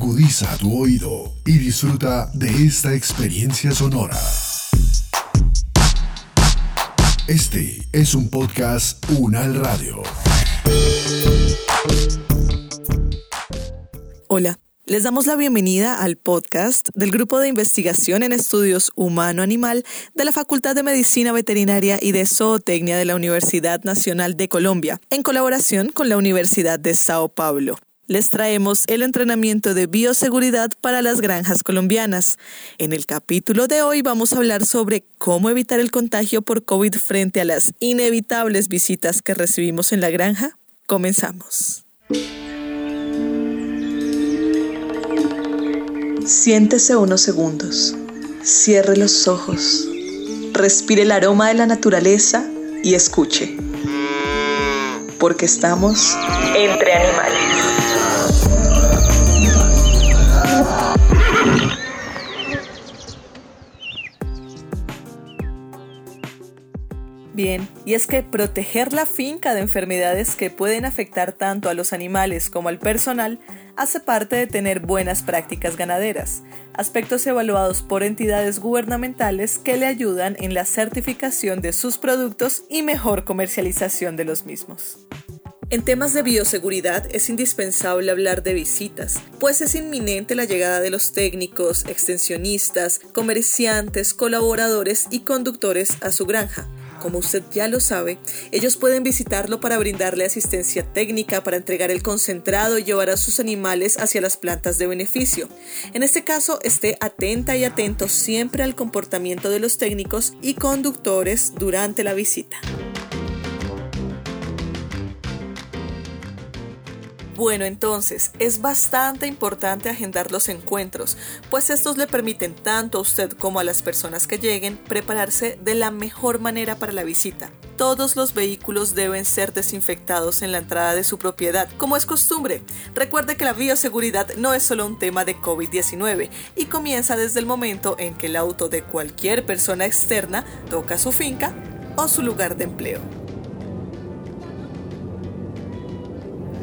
Agudiza tu oído y disfruta de esta experiencia sonora. Este es un podcast Unal Radio. Hola. Les damos la bienvenida al podcast del Grupo de Investigación en Estudios Humano-Animal de la Facultad de Medicina Veterinaria y de Zootecnia de la Universidad Nacional de Colombia, en colaboración con la Universidad de Sao Paulo. Les traemos el entrenamiento de bioseguridad para las granjas colombianas. En el capítulo de hoy vamos a hablar sobre cómo evitar el contagio por COVID frente a las inevitables visitas que recibimos en la granja. Comenzamos. Siéntese unos segundos, cierre los ojos, respire el aroma de la naturaleza y escuche, porque estamos entre animales. Y es que proteger la finca de enfermedades que pueden afectar tanto a los animales como al personal hace parte de tener buenas prácticas ganaderas, aspectos evaluados por entidades gubernamentales que le ayudan en la certificación de sus productos y mejor comercialización de los mismos. En temas de bioseguridad es indispensable hablar de visitas, pues es inminente la llegada de los técnicos, extensionistas, comerciantes, colaboradores y conductores a su granja como usted ya lo sabe, ellos pueden visitarlo para brindarle asistencia técnica, para entregar el concentrado y llevar a sus animales hacia las plantas de beneficio. En este caso, esté atenta y atento siempre al comportamiento de los técnicos y conductores durante la visita. Bueno, entonces es bastante importante agendar los encuentros, pues estos le permiten tanto a usted como a las personas que lleguen prepararse de la mejor manera para la visita. Todos los vehículos deben ser desinfectados en la entrada de su propiedad, como es costumbre. Recuerde que la bioseguridad no es solo un tema de COVID-19 y comienza desde el momento en que el auto de cualquier persona externa toca su finca o su lugar de empleo.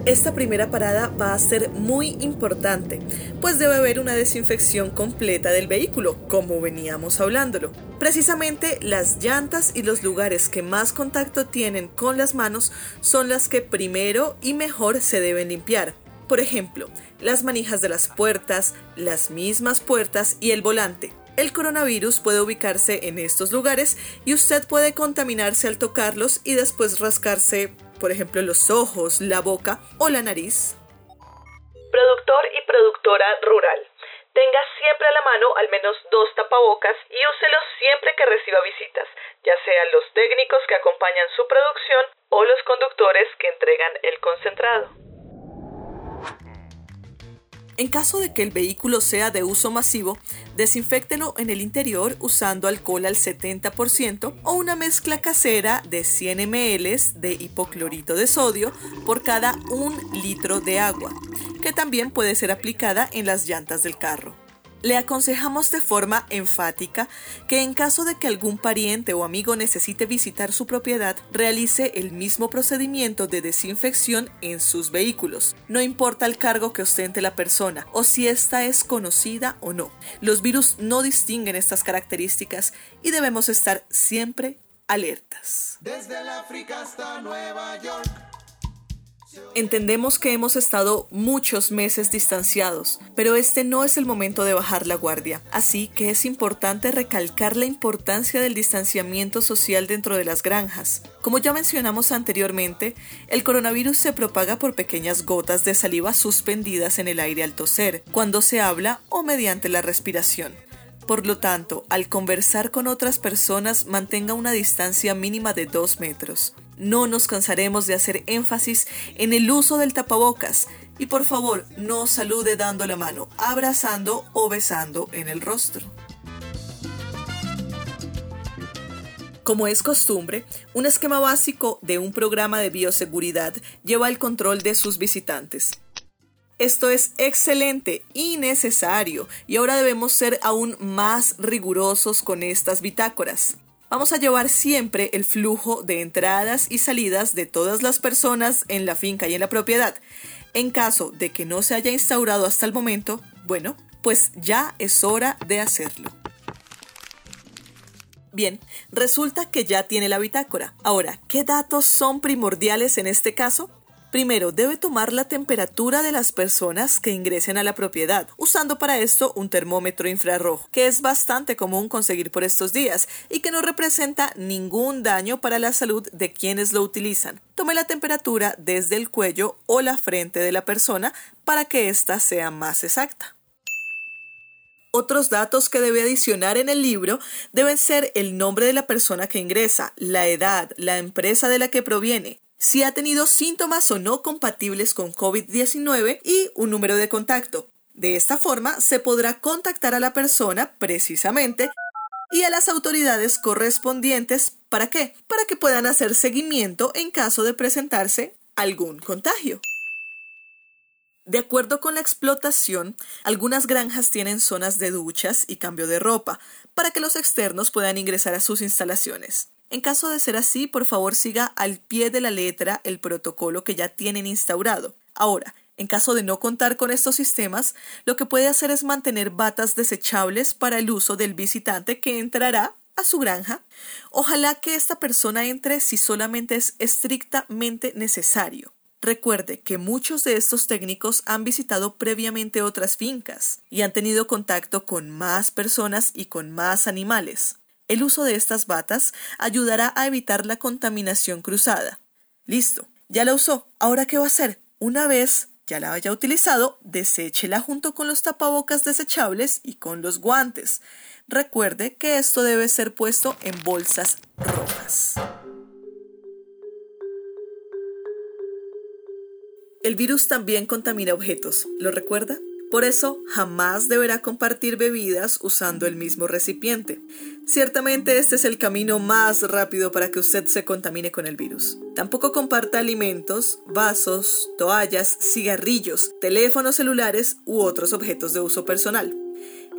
Esta primera parada va a ser muy importante, pues debe haber una desinfección completa del vehículo, como veníamos hablándolo. Precisamente las llantas y los lugares que más contacto tienen con las manos son las que primero y mejor se deben limpiar. Por ejemplo, las manijas de las puertas, las mismas puertas y el volante. El coronavirus puede ubicarse en estos lugares y usted puede contaminarse al tocarlos y después rascarse por ejemplo los ojos, la boca o la nariz. Productor y productora rural. Tenga siempre a la mano al menos dos tapabocas y úselos siempre que reciba visitas, ya sean los técnicos que acompañan su producción o los conductores que entregan el concentrado. En caso de que el vehículo sea de uso masivo, desinfectelo en el interior usando alcohol al 70% o una mezcla casera de 100 ml de hipoclorito de sodio por cada un litro de agua, que también puede ser aplicada en las llantas del carro. Le aconsejamos de forma enfática que en caso de que algún pariente o amigo necesite visitar su propiedad, realice el mismo procedimiento de desinfección en sus vehículos. No importa el cargo que ostente la persona o si ésta es conocida o no. Los virus no distinguen estas características y debemos estar siempre alertas. Desde el África hasta Nueva York. Entendemos que hemos estado muchos meses distanciados, pero este no es el momento de bajar la guardia, así que es importante recalcar la importancia del distanciamiento social dentro de las granjas. Como ya mencionamos anteriormente, el coronavirus se propaga por pequeñas gotas de saliva suspendidas en el aire al toser, cuando se habla o mediante la respiración. Por lo tanto, al conversar con otras personas mantenga una distancia mínima de 2 metros. No nos cansaremos de hacer énfasis en el uso del tapabocas y por favor no salude dando la mano, abrazando o besando en el rostro. Como es costumbre, un esquema básico de un programa de bioseguridad lleva el control de sus visitantes. Esto es excelente y necesario y ahora debemos ser aún más rigurosos con estas bitácoras. Vamos a llevar siempre el flujo de entradas y salidas de todas las personas en la finca y en la propiedad. En caso de que no se haya instaurado hasta el momento, bueno, pues ya es hora de hacerlo. Bien, resulta que ya tiene la bitácora. Ahora, ¿qué datos son primordiales en este caso? Primero, debe tomar la temperatura de las personas que ingresen a la propiedad, usando para esto un termómetro infrarrojo, que es bastante común conseguir por estos días y que no representa ningún daño para la salud de quienes lo utilizan. Tome la temperatura desde el cuello o la frente de la persona para que ésta sea más exacta. Otros datos que debe adicionar en el libro deben ser el nombre de la persona que ingresa, la edad, la empresa de la que proviene, si ha tenido síntomas o no compatibles con COVID-19 y un número de contacto. De esta forma se podrá contactar a la persona precisamente y a las autoridades correspondientes. ¿Para qué? Para que puedan hacer seguimiento en caso de presentarse algún contagio. De acuerdo con la explotación, algunas granjas tienen zonas de duchas y cambio de ropa para que los externos puedan ingresar a sus instalaciones. En caso de ser así, por favor siga al pie de la letra el protocolo que ya tienen instaurado. Ahora, en caso de no contar con estos sistemas, lo que puede hacer es mantener batas desechables para el uso del visitante que entrará a su granja. Ojalá que esta persona entre si solamente es estrictamente necesario. Recuerde que muchos de estos técnicos han visitado previamente otras fincas y han tenido contacto con más personas y con más animales. El uso de estas batas ayudará a evitar la contaminación cruzada. Listo, ya la usó. ¿Ahora qué va a hacer? Una vez ya la haya utilizado, deséchela junto con los tapabocas desechables y con los guantes. Recuerde que esto debe ser puesto en bolsas rojas. El virus también contamina objetos, ¿lo recuerda? Por eso, jamás deberá compartir bebidas usando el mismo recipiente. Ciertamente este es el camino más rápido para que usted se contamine con el virus. Tampoco comparta alimentos, vasos, toallas, cigarrillos, teléfonos celulares u otros objetos de uso personal.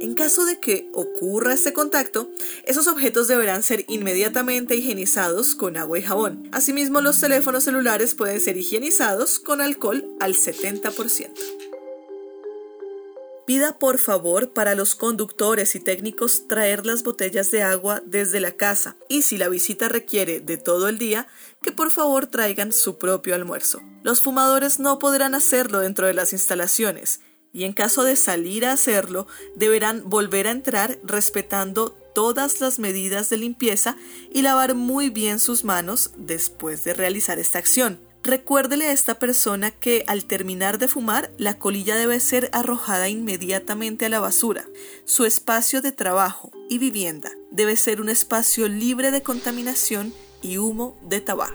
En caso de que ocurra este contacto, esos objetos deberán ser inmediatamente higienizados con agua y jabón. Asimismo, los teléfonos celulares pueden ser higienizados con alcohol al 70%. Pida por favor para los conductores y técnicos traer las botellas de agua desde la casa y si la visita requiere de todo el día, que por favor traigan su propio almuerzo. Los fumadores no podrán hacerlo dentro de las instalaciones y en caso de salir a hacerlo, deberán volver a entrar respetando todas las medidas de limpieza y lavar muy bien sus manos después de realizar esta acción. Recuérdele a esta persona que al terminar de fumar, la colilla debe ser arrojada inmediatamente a la basura. Su espacio de trabajo y vivienda debe ser un espacio libre de contaminación y humo de tabaco.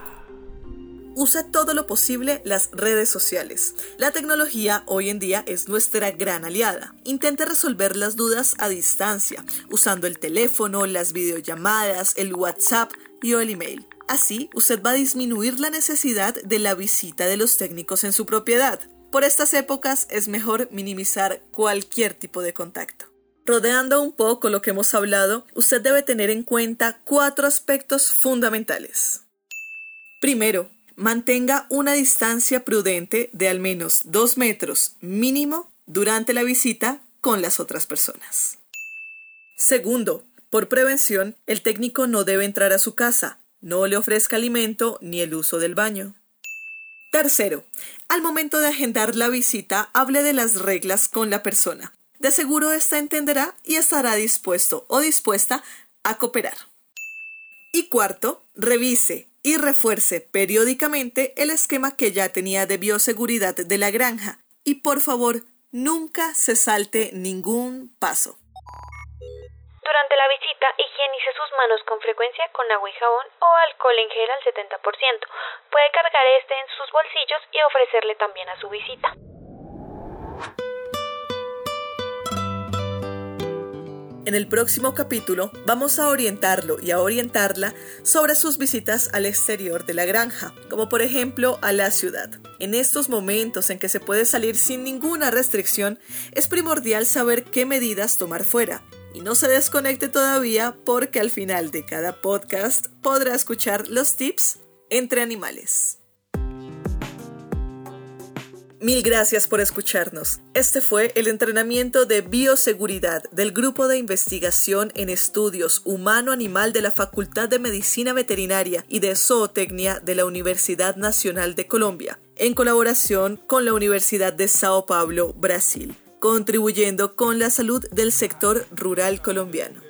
Use todo lo posible las redes sociales. La tecnología hoy en día es nuestra gran aliada. Intente resolver las dudas a distancia, usando el teléfono, las videollamadas, el WhatsApp y el email. Así, usted va a disminuir la necesidad de la visita de los técnicos en su propiedad. Por estas épocas es mejor minimizar cualquier tipo de contacto. Rodeando un poco lo que hemos hablado, usted debe tener en cuenta cuatro aspectos fundamentales. Primero, mantenga una distancia prudente de al menos dos metros mínimo durante la visita con las otras personas. Segundo, por prevención, el técnico no debe entrar a su casa, no le ofrezca alimento ni el uso del baño. Tercero, al momento de agendar la visita, hable de las reglas con la persona. De seguro ésta entenderá y estará dispuesto o dispuesta a cooperar. Y cuarto, revise y refuerce periódicamente el esquema que ya tenía de bioseguridad de la granja. Y por favor, nunca se salte ningún paso. Durante la visita, higienice sus manos con frecuencia con agua y jabón o alcohol en gel al 70%. Puede cargar este en sus bolsillos y ofrecerle también a su visita. En el próximo capítulo vamos a orientarlo y a orientarla sobre sus visitas al exterior de la granja, como por ejemplo a la ciudad. En estos momentos en que se puede salir sin ninguna restricción, es primordial saber qué medidas tomar fuera y no se desconecte todavía porque al final de cada podcast podrá escuchar los tips entre animales. Mil gracias por escucharnos. Este fue el entrenamiento de bioseguridad del Grupo de Investigación en Estudios Humano-Animal de la Facultad de Medicina Veterinaria y de Zootecnia de la Universidad Nacional de Colombia, en colaboración con la Universidad de Sao Paulo, Brasil, contribuyendo con la salud del sector rural colombiano.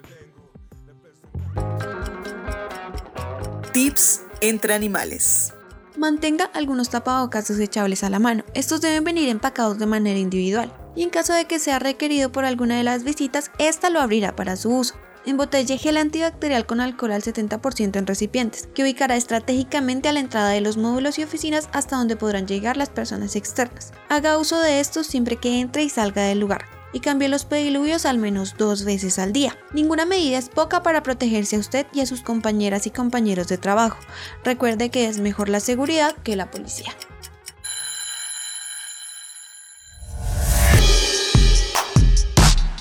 Tips entre animales. Mantenga algunos tapabocas desechables a la mano. Estos deben venir empacados de manera individual. Y en caso de que sea requerido por alguna de las visitas, esta lo abrirá para su uso. Embotelle gel antibacterial con alcohol al 70% en recipientes, que ubicará estratégicamente a la entrada de los módulos y oficinas hasta donde podrán llegar las personas externas. Haga uso de estos siempre que entre y salga del lugar y cambie los pediluvios al menos dos veces al día. Ninguna medida es poca para protegerse a usted y a sus compañeras y compañeros de trabajo. Recuerde que es mejor la seguridad que la policía.